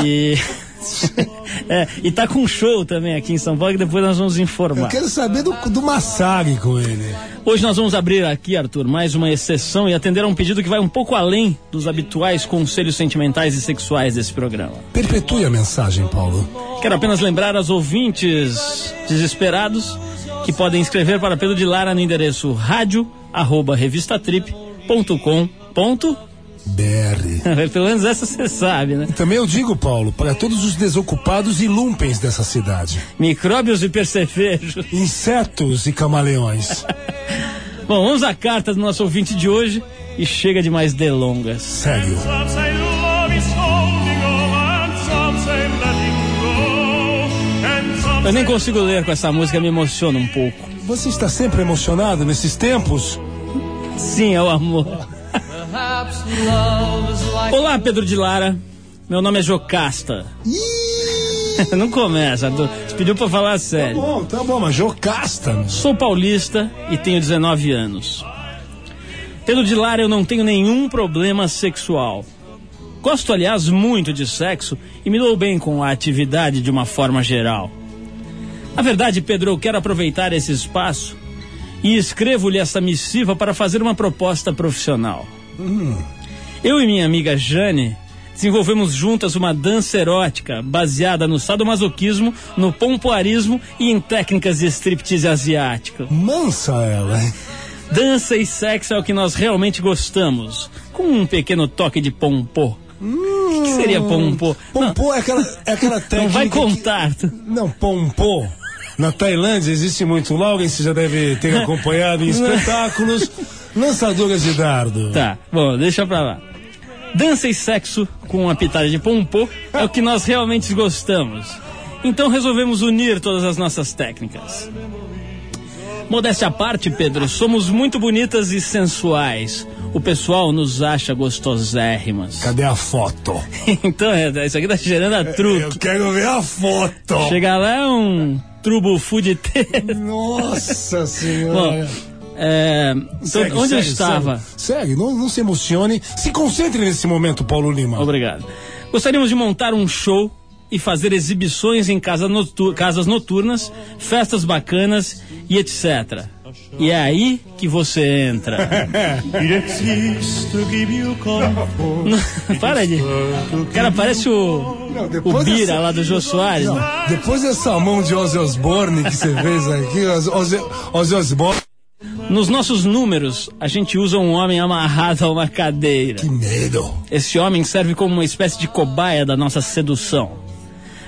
E. (laughs) (laughs) é, e tá com show também aqui em São Paulo, que depois nós vamos Eu informar. quero saber do, do massacre com ele. Hoje nós vamos abrir aqui, Arthur, mais uma exceção e atender a um pedido que vai um pouco além dos habituais conselhos sentimentais e sexuais desse programa. Perpetue a mensagem, Paulo. Quero apenas lembrar aos ouvintes desesperados que podem escrever para Pedro de Lara no endereço rádio arroba revistatrip.com.br. BR. (laughs) Pelo menos essa você sabe, né? Também eu digo, Paulo, para todos os desocupados e lumpens dessa cidade. Micróbios e percefejos. Insetos e camaleões. (laughs) Bom, vamos à carta do nosso ouvinte de hoje e chega de mais delongas. Sério. Eu nem consigo ler com essa música, me emociona um pouco. Você está sempre emocionado nesses tempos? Sim, é o amor. Olá, Pedro de Lara. Meu nome é Jocasta. (laughs) Não começa. Você pediu pra falar Tá sério. bom, tá bom, mas Jocasta. Sou paulista e tenho 19 anos. Pedro de Lara, eu não tenho nenhum problema sexual. Gosto, aliás, muito de sexo e me dou bem com a atividade de uma forma geral. Na verdade, Pedro, eu quero aproveitar esse espaço e escrevo-lhe essa missiva para fazer uma proposta profissional. Eu e minha amiga Jane desenvolvemos juntas uma dança erótica baseada no sadomasoquismo, no pompoarismo e em técnicas de striptease asiático. Mansa ela. hein? Dança e sexo é o que nós realmente gostamos, com um pequeno toque de pompô. O que seria pompô? Pompô é aquela, é aquela técnica. Não vai que- contar. Não, pompô. Na Tailândia existe muito. Logan, você já deve ter (laughs) acompanhado em espetáculos. Lançadoras de dardo. Tá, bom, deixa pra lá. Dança e sexo com uma pitada de pompô é o que nós realmente gostamos. Então resolvemos unir todas as nossas técnicas. Modéstia à parte, Pedro, somos muito bonitas e sensuais. O pessoal nos acha gostosérrimas. Cadê a foto? (laughs) então, é, isso aqui tá gerando a Eu truque. quero ver a foto. Chegar lá é um trubo fudeteiro. Nossa (laughs) Bom, senhora. É, então, Segue, onde eu segue, estava? Segue, Segue, não, não se emocione. Se concentre nesse momento, Paulo Lima. Obrigado. Gostaríamos de montar um show e fazer exibições em casa notu- casas noturnas, festas bacanas e etc. E é aí que você entra. (laughs) (laughs) Para de. O cara parece o. Não, O Bira dessa- lá do Jô Soares. Não, né? depois dessa mão de Ozzy Osbourne que você fez aqui, Ozzy Osbourne. Nos nossos números, a gente usa um homem amarrado a uma cadeira. Que medo. Esse homem serve como uma espécie de cobaia da nossa sedução.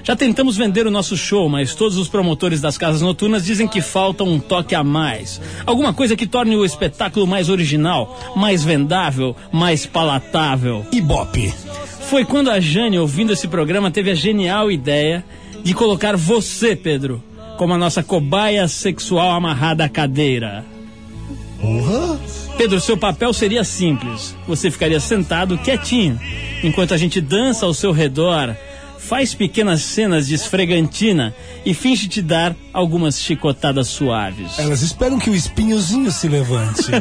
Já tentamos vender o nosso show, mas todos os promotores das casas noturnas dizem que falta um toque a mais. Alguma coisa que torne o espetáculo mais original, mais vendável, mais palatável. Ibope. Foi quando a Jane, ouvindo esse programa, teve a genial ideia de colocar você, Pedro, como a nossa cobaia sexual amarrada à cadeira. Pedro, seu papel seria simples. Você ficaria sentado quietinho, enquanto a gente dança ao seu redor, faz pequenas cenas de esfregantina e finge te dar algumas chicotadas suaves. Elas esperam que o espinhozinho se levante. (laughs)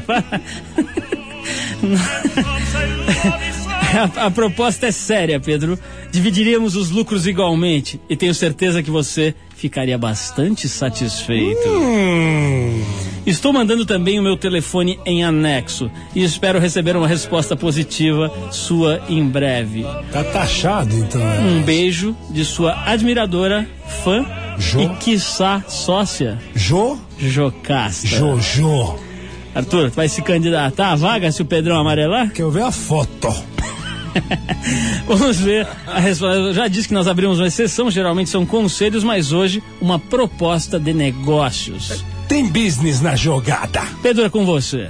A, a proposta é séria, Pedro. Dividiríamos os lucros igualmente e tenho certeza que você ficaria bastante satisfeito. hum, Estou mandando também o meu telefone em anexo e espero receber uma resposta positiva sua em breve. tá taxado, então. é. Um beijo de sua admiradora, fã Jo. e quiçá sócia, Jo, Jocasta. Jojo. Arthur, tu vai se candidatar à vaga se o Pedrão amarelar? Quero ver a foto. (laughs) Vamos ver a resposta. Eu já disse que nós abrimos uma exceção, geralmente são conselhos, mas hoje uma proposta de negócios. Tem business na jogada. Pedro, é com você.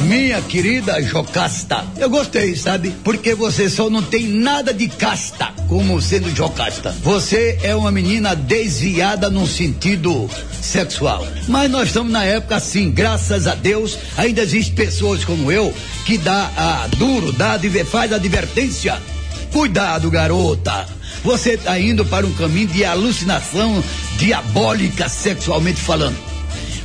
Minha querida Jocasta, eu gostei, sabe? Porque você só não tem nada de casta como sendo Jocasta. Você é uma menina desviada num sentido sexual. Mas nós estamos na época assim, graças a Deus, ainda existem pessoas como eu que dá a duro, dá, faz advertência. Cuidado, garota. Você está indo para um caminho de alucinação diabólica sexualmente falando.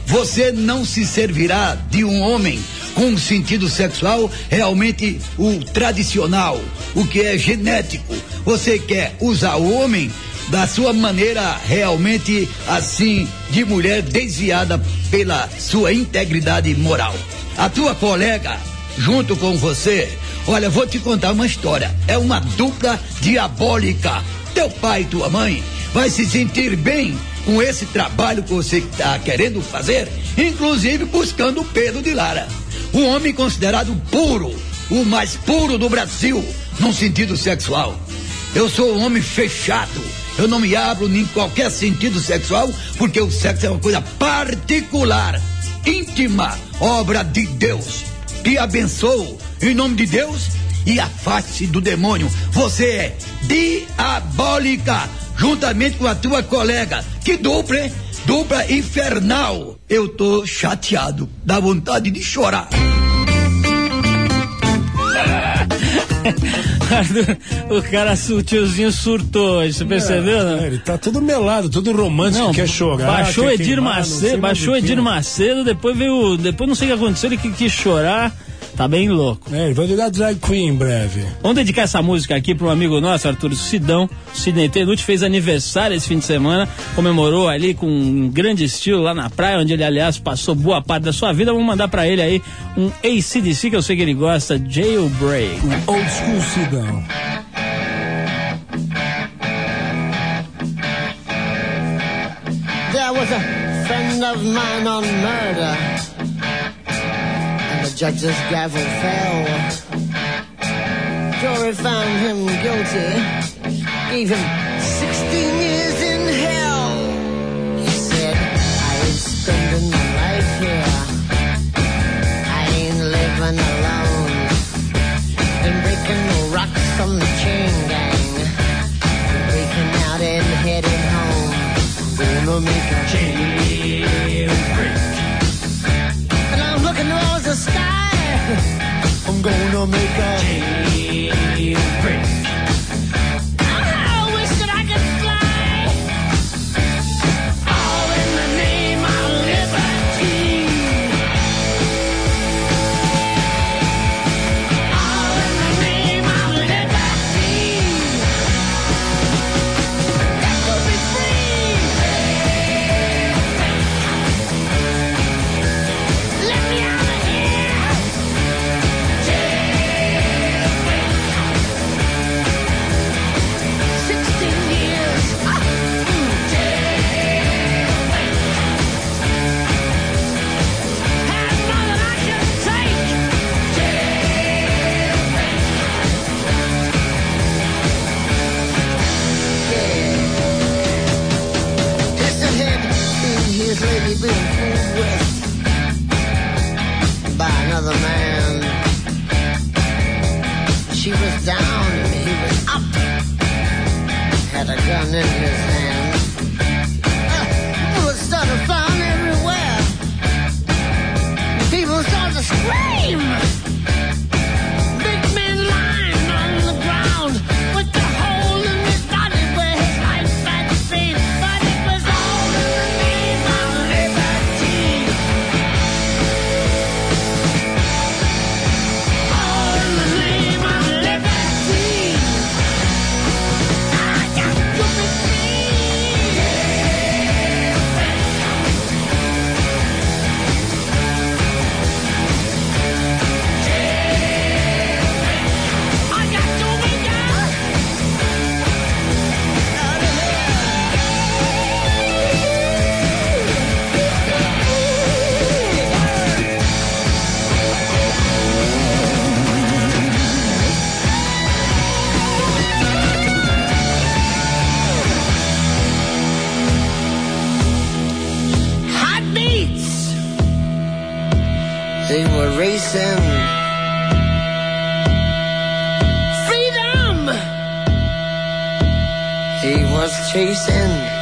Você não se servirá de um homem com um sentido sexual realmente o tradicional, o que é genético. Você quer usar o homem da sua maneira realmente assim de mulher desviada pela sua integridade moral. A tua colega, junto com você, olha, vou te contar uma história. É uma dupla diabólica. Teu pai e tua mãe vai se sentir bem com esse trabalho que você está querendo fazer, inclusive buscando o Pedro de Lara. Um homem considerado puro, o mais puro do Brasil, num sentido sexual. Eu sou um homem fechado. Eu não me abro em qualquer sentido sexual, porque o sexo é uma coisa particular, íntima, obra de Deus. Te abençoo em nome de Deus e afaste do demônio. Você é diabólica, juntamente com a tua colega. Que dupla, hein? Dupla infernal. Eu tô chateado, dá vontade de chorar. (laughs) O cara, o tiozinho surtou, você percebeu? É, ele tá todo melado, todo romântico, quer chorar. Baixou quer Edir queimar, não Macedo, baixou. Edir Macedo, depois veio. Depois não sei o que aconteceu, ele quis chorar. Tá bem louco. É, ele vai virar drag queen em breve. Vamos dedicar essa música aqui para um amigo nosso, Arthur Sidão. Sidney Tenuti fez aniversário esse fim de semana, comemorou ali com um grande estilo lá na praia, onde ele, aliás, passou boa parte da sua vida. Vamos mandar para ele aí um ACDC, que eu sei que ele gosta, Jailbreak. Old school Sidão. There was a friend of mine on murder, judge's gavel fell. Jury found him guilty, gave him 16 years in hell. He said, I ain't spending my life here. I ain't living alone. Ain't breaking no rocks from the chain gang. Breaking out and heading home. Gonna make a jailbreak. Sky. I'm gonna make a jailbreak. Chasing.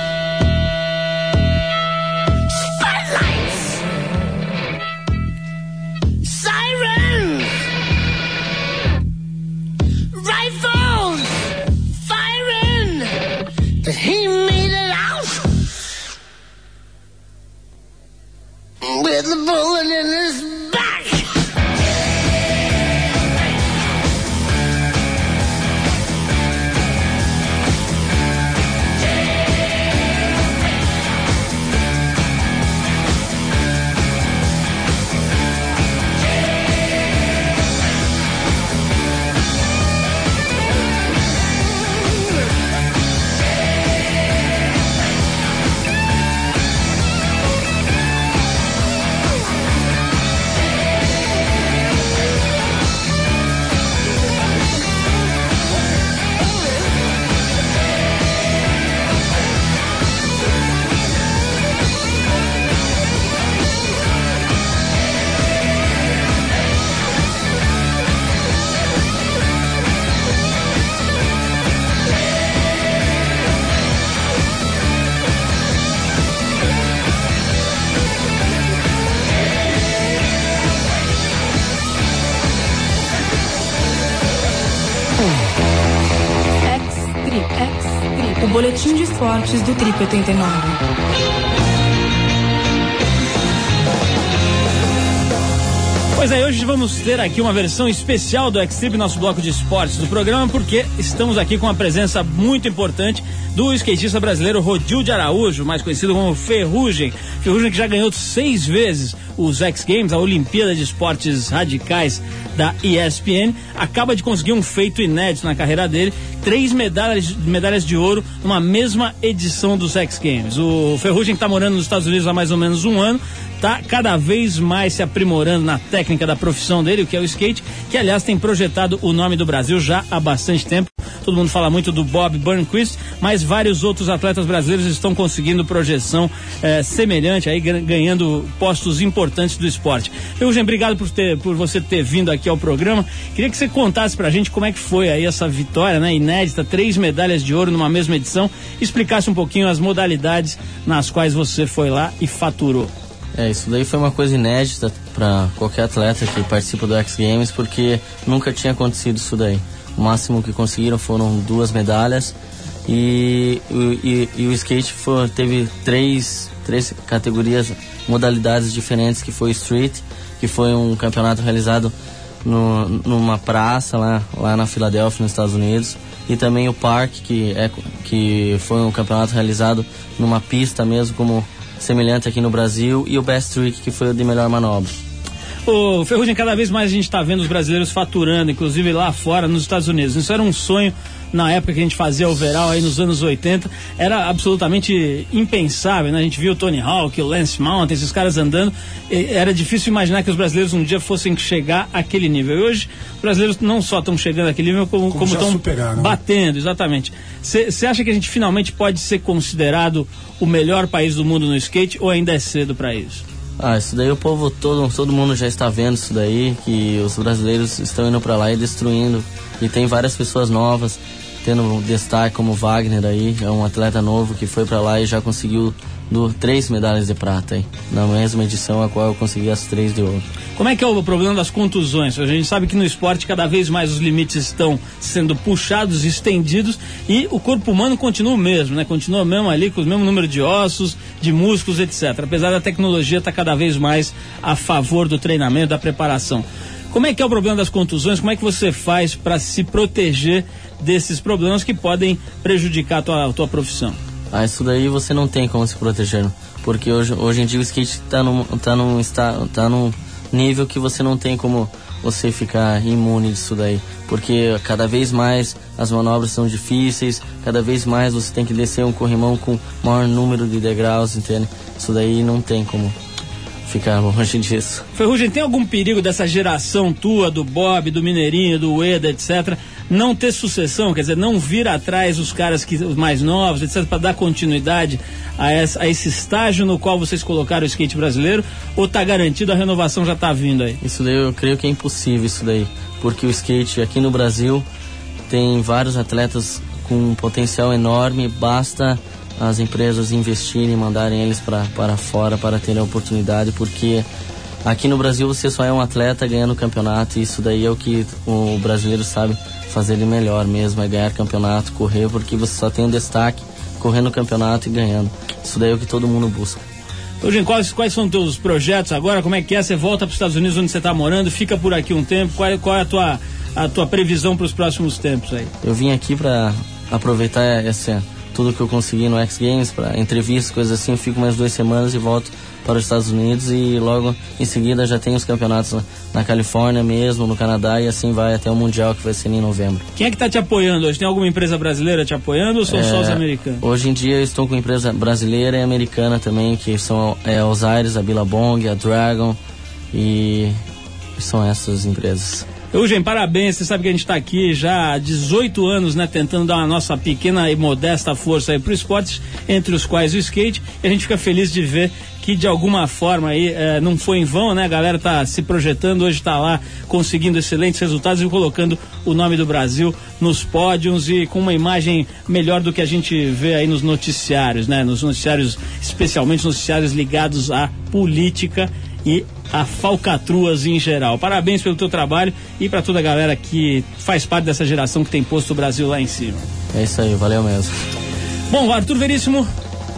X-Trip, o boletim de esportes do Trip 89. Pois é, hoje vamos ter aqui uma versão especial do X-Trip, nosso bloco de esportes do programa, porque estamos aqui com a presença muito importante do skatista brasileiro Rodil de Araújo, mais conhecido como Ferrugem. Ferrugem que já ganhou seis vezes os X Games, a Olimpíada de Esportes Radicais da ESPN, acaba de conseguir um feito inédito na carreira dele, três medalhas, medalhas de ouro numa mesma edição dos X Games. O Ferrugem está morando nos Estados Unidos há mais ou menos um ano, está cada vez mais se aprimorando na técnica da profissão dele, o que é o skate, que aliás tem projetado o nome do Brasil já há bastante tempo. Todo mundo fala muito do Bob Burnquist, mas vários outros atletas brasileiros estão conseguindo projeção eh, semelhante, aí gan- ganhando postos importantes do esporte. Eugen, obrigado por, ter, por você ter vindo aqui ao programa. Queria que você contasse pra gente como é que foi aí essa vitória, né, inédita, três medalhas de ouro numa mesma edição, explicasse um pouquinho as modalidades nas quais você foi lá e faturou. É, isso daí foi uma coisa inédita para qualquer atleta que participa do X Games, porque nunca tinha acontecido isso daí. O máximo que conseguiram foram duas medalhas. E, e, e o skate foi, teve três, três categorias, modalidades diferentes, que foi Street, que foi um campeonato realizado no, numa praça lá, lá na Filadélfia, nos Estados Unidos, e também o Park, que, é, que foi um campeonato realizado numa pista mesmo, como semelhante aqui no Brasil, e o Best Trick, que foi o de melhor manobra. Ô, Ferrugem, cada vez mais a gente está vendo os brasileiros faturando, inclusive lá fora, nos Estados Unidos. Isso era um sonho na época que a gente fazia overall aí nos anos 80. Era absolutamente impensável, né? A gente viu o Tony Hawk, o Lance Mountain, esses caras andando. Era difícil imaginar que os brasileiros um dia fossem chegar àquele nível. E hoje, os brasileiros não só estão chegando àquele nível, como estão né? batendo, exatamente. Você acha que a gente finalmente pode ser considerado o melhor país do mundo no skate ou ainda é cedo para isso? Ah, isso daí o povo todo, todo mundo já está vendo isso daí, que os brasileiros estão indo para lá e destruindo. E tem várias pessoas novas. tendo destaque como Wagner aí, é um atleta novo que foi para lá e já conseguiu do, três medalhas de prata aí, na mesma edição a qual eu consegui as três de ouro. Como é que é o problema das contusões? A gente sabe que no esporte cada vez mais os limites estão sendo puxados, estendidos e o corpo humano continua o mesmo, né? Continua mesmo ali com o mesmo número de ossos, de músculos, etc. Apesar da tecnologia estar cada vez mais a favor do treinamento, da preparação. Como é que é o problema das contusões? Como é que você faz para se proteger desses problemas que podem prejudicar a tua, a tua profissão? Ah, isso daí você não tem como se proteger, porque hoje, hoje em dia o skate está num, tá num, está, tá num nível que você não tem como você ficar imune disso daí, porque cada vez mais as manobras são difíceis, cada vez mais você tem que descer um corrimão com maior número de degraus, entende? Isso daí não tem como ficar longe disso. Ferrugem, tem algum perigo dessa geração tua, do Bob, do Mineirinho, do Ueda, etc., não ter sucessão, quer dizer, não vir atrás os caras que, os mais novos, etc., para dar continuidade a, essa, a esse estágio no qual vocês colocaram o skate brasileiro, ou tá garantido, a renovação já tá vindo aí? Isso daí eu creio que é impossível isso daí, porque o skate aqui no Brasil tem vários atletas com um potencial enorme, basta as empresas investirem e mandarem eles pra, para fora para terem a oportunidade, porque aqui no Brasil você só é um atleta ganhando campeonato e isso daí é o que o brasileiro sabe fazer ele melhor mesmo, é ganhar campeonato, correr, porque você só tem um destaque correndo o campeonato e ganhando. Isso daí é o que todo mundo busca. Eugênio, quais, quais são os teus projetos agora? Como é que é? Você volta para os Estados Unidos onde você está morando, fica por aqui um tempo? Qual, é- qual é a tua, a tua previsão para os próximos tempos aí? Eu vim aqui para aproveitar esse, tudo que eu consegui no X Games, para entrevistas, coisas assim. Eu fico mais duas semanas e volto para os Estados Unidos e logo em seguida já tem os campeonatos na, na Califórnia mesmo, no Canadá e assim vai até o Mundial que vai ser em novembro. Quem é que está te apoiando hoje? Tem alguma empresa brasileira te apoiando ou são só os É, americanos? Hoje em dia eu estou com empresa brasileira e americana também, que são é, a Osiris, a Billabong, a Dragon e são essas empresas. Eugênio, parabéns. Você sabe que a gente está aqui já há 18 anos, né? Tentando dar a nossa pequena e modesta força aí para o esporte, entre os quais o skate. E a gente fica feliz de ver que de alguma forma aí eh, não foi em vão, né? A galera tá se projetando, hoje está lá conseguindo excelentes resultados e colocando o nome do Brasil nos pódios e com uma imagem melhor do que a gente vê aí nos noticiários, né? Nos noticiários, especialmente nos noticiários ligados à política e a falcatruas em geral. Parabéns pelo teu trabalho e para toda a galera que faz parte dessa geração que tem posto o Brasil lá em cima. É isso aí, valeu mesmo. Bom, Arthur Veríssimo,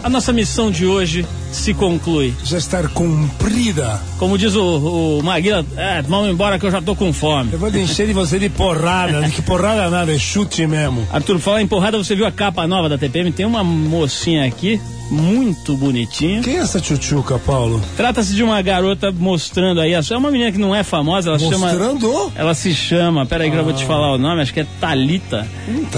a nossa missão de hoje se conclui. Já está cumprida. Como diz o, o Maguila, é, vamos embora que eu já tô com fome. Eu vou encher de você de porrada, de que porrada nada, é chute mesmo. Arthur, falar em porrada, você viu a capa nova da TPM? Tem uma mocinha aqui, muito bonitinha. Quem é essa tchutchuca, Paulo? Trata-se de uma garota mostrando aí, é uma menina que não é famosa, ela se chama... Mostrando? Ela se chama, peraí que eu vou te falar o nome, acho que é Talita,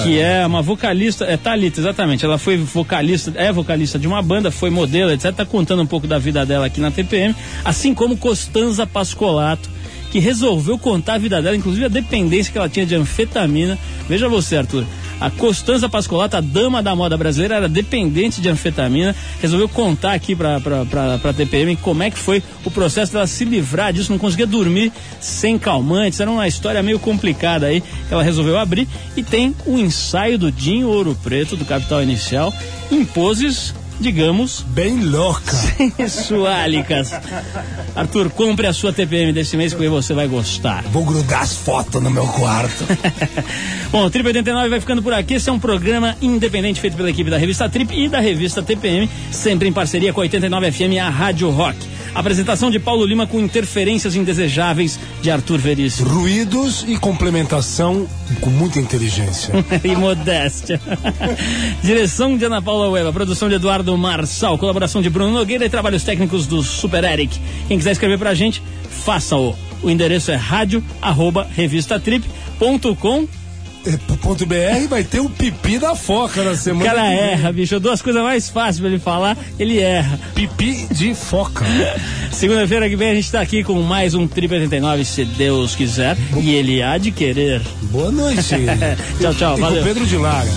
que é uma vocalista, é Talita, exatamente. Ela foi vocalista, é vocalista de uma banda, foi modelo, etc. Tá contando um pouco da vida dela aqui na TPM, assim como Costanza Pascolato, que resolveu contar a vida dela, inclusive a dependência que ela tinha de anfetamina. Veja você, Arthur. A Costanza Pascolato, a dama da moda brasileira, era dependente de anfetamina, resolveu contar aqui pra, pra, pra, pra TPM como é que foi o processo dela se livrar disso, não conseguia dormir sem calmantes, era uma história meio complicada aí, ela resolveu abrir, e tem o ensaio do Dinho Ouro Preto, do Capital Inicial, em poses, digamos, Bem louca. sensuálicas. Arthur, compre a sua TPM desse mês, porque você vai gostar. Vou grudar as fotos no meu quarto. (laughs) Bom, o Trip 89 vai ficando por aqui. Esse é um programa independente feito pela equipe da revista Trip e da revista TPM, sempre em parceria com a 89 FM a Rádio Rock. Apresentação de Paulo Lima com interferências indesejáveis de Arthur Veríssimo. Ruídos e complementação com muita inteligência. (laughs) e modéstia. (laughs) Direção de Ana Paula Ueva, produção de Eduardo Marçal, colaboração de Bruno Nogueira e trabalhos técnicos do Super Eric. Quem quiser escrever pra gente, faça-o. O endereço é rádio arroba revistatrip.com. É, ponto .br vai ter o pipi da foca na O semana. cara que vem. erra, bicho. Eu dou as coisas mais fáceis pra ele falar, ele erra. Pipi de foca. (laughs) Segunda-feira que vem a gente tá aqui com mais um Trip 89, se Deus quiser. E ele há de querer. Boa noite. (laughs) Tchau, tchau. E com Valeu. Pedro de Lara.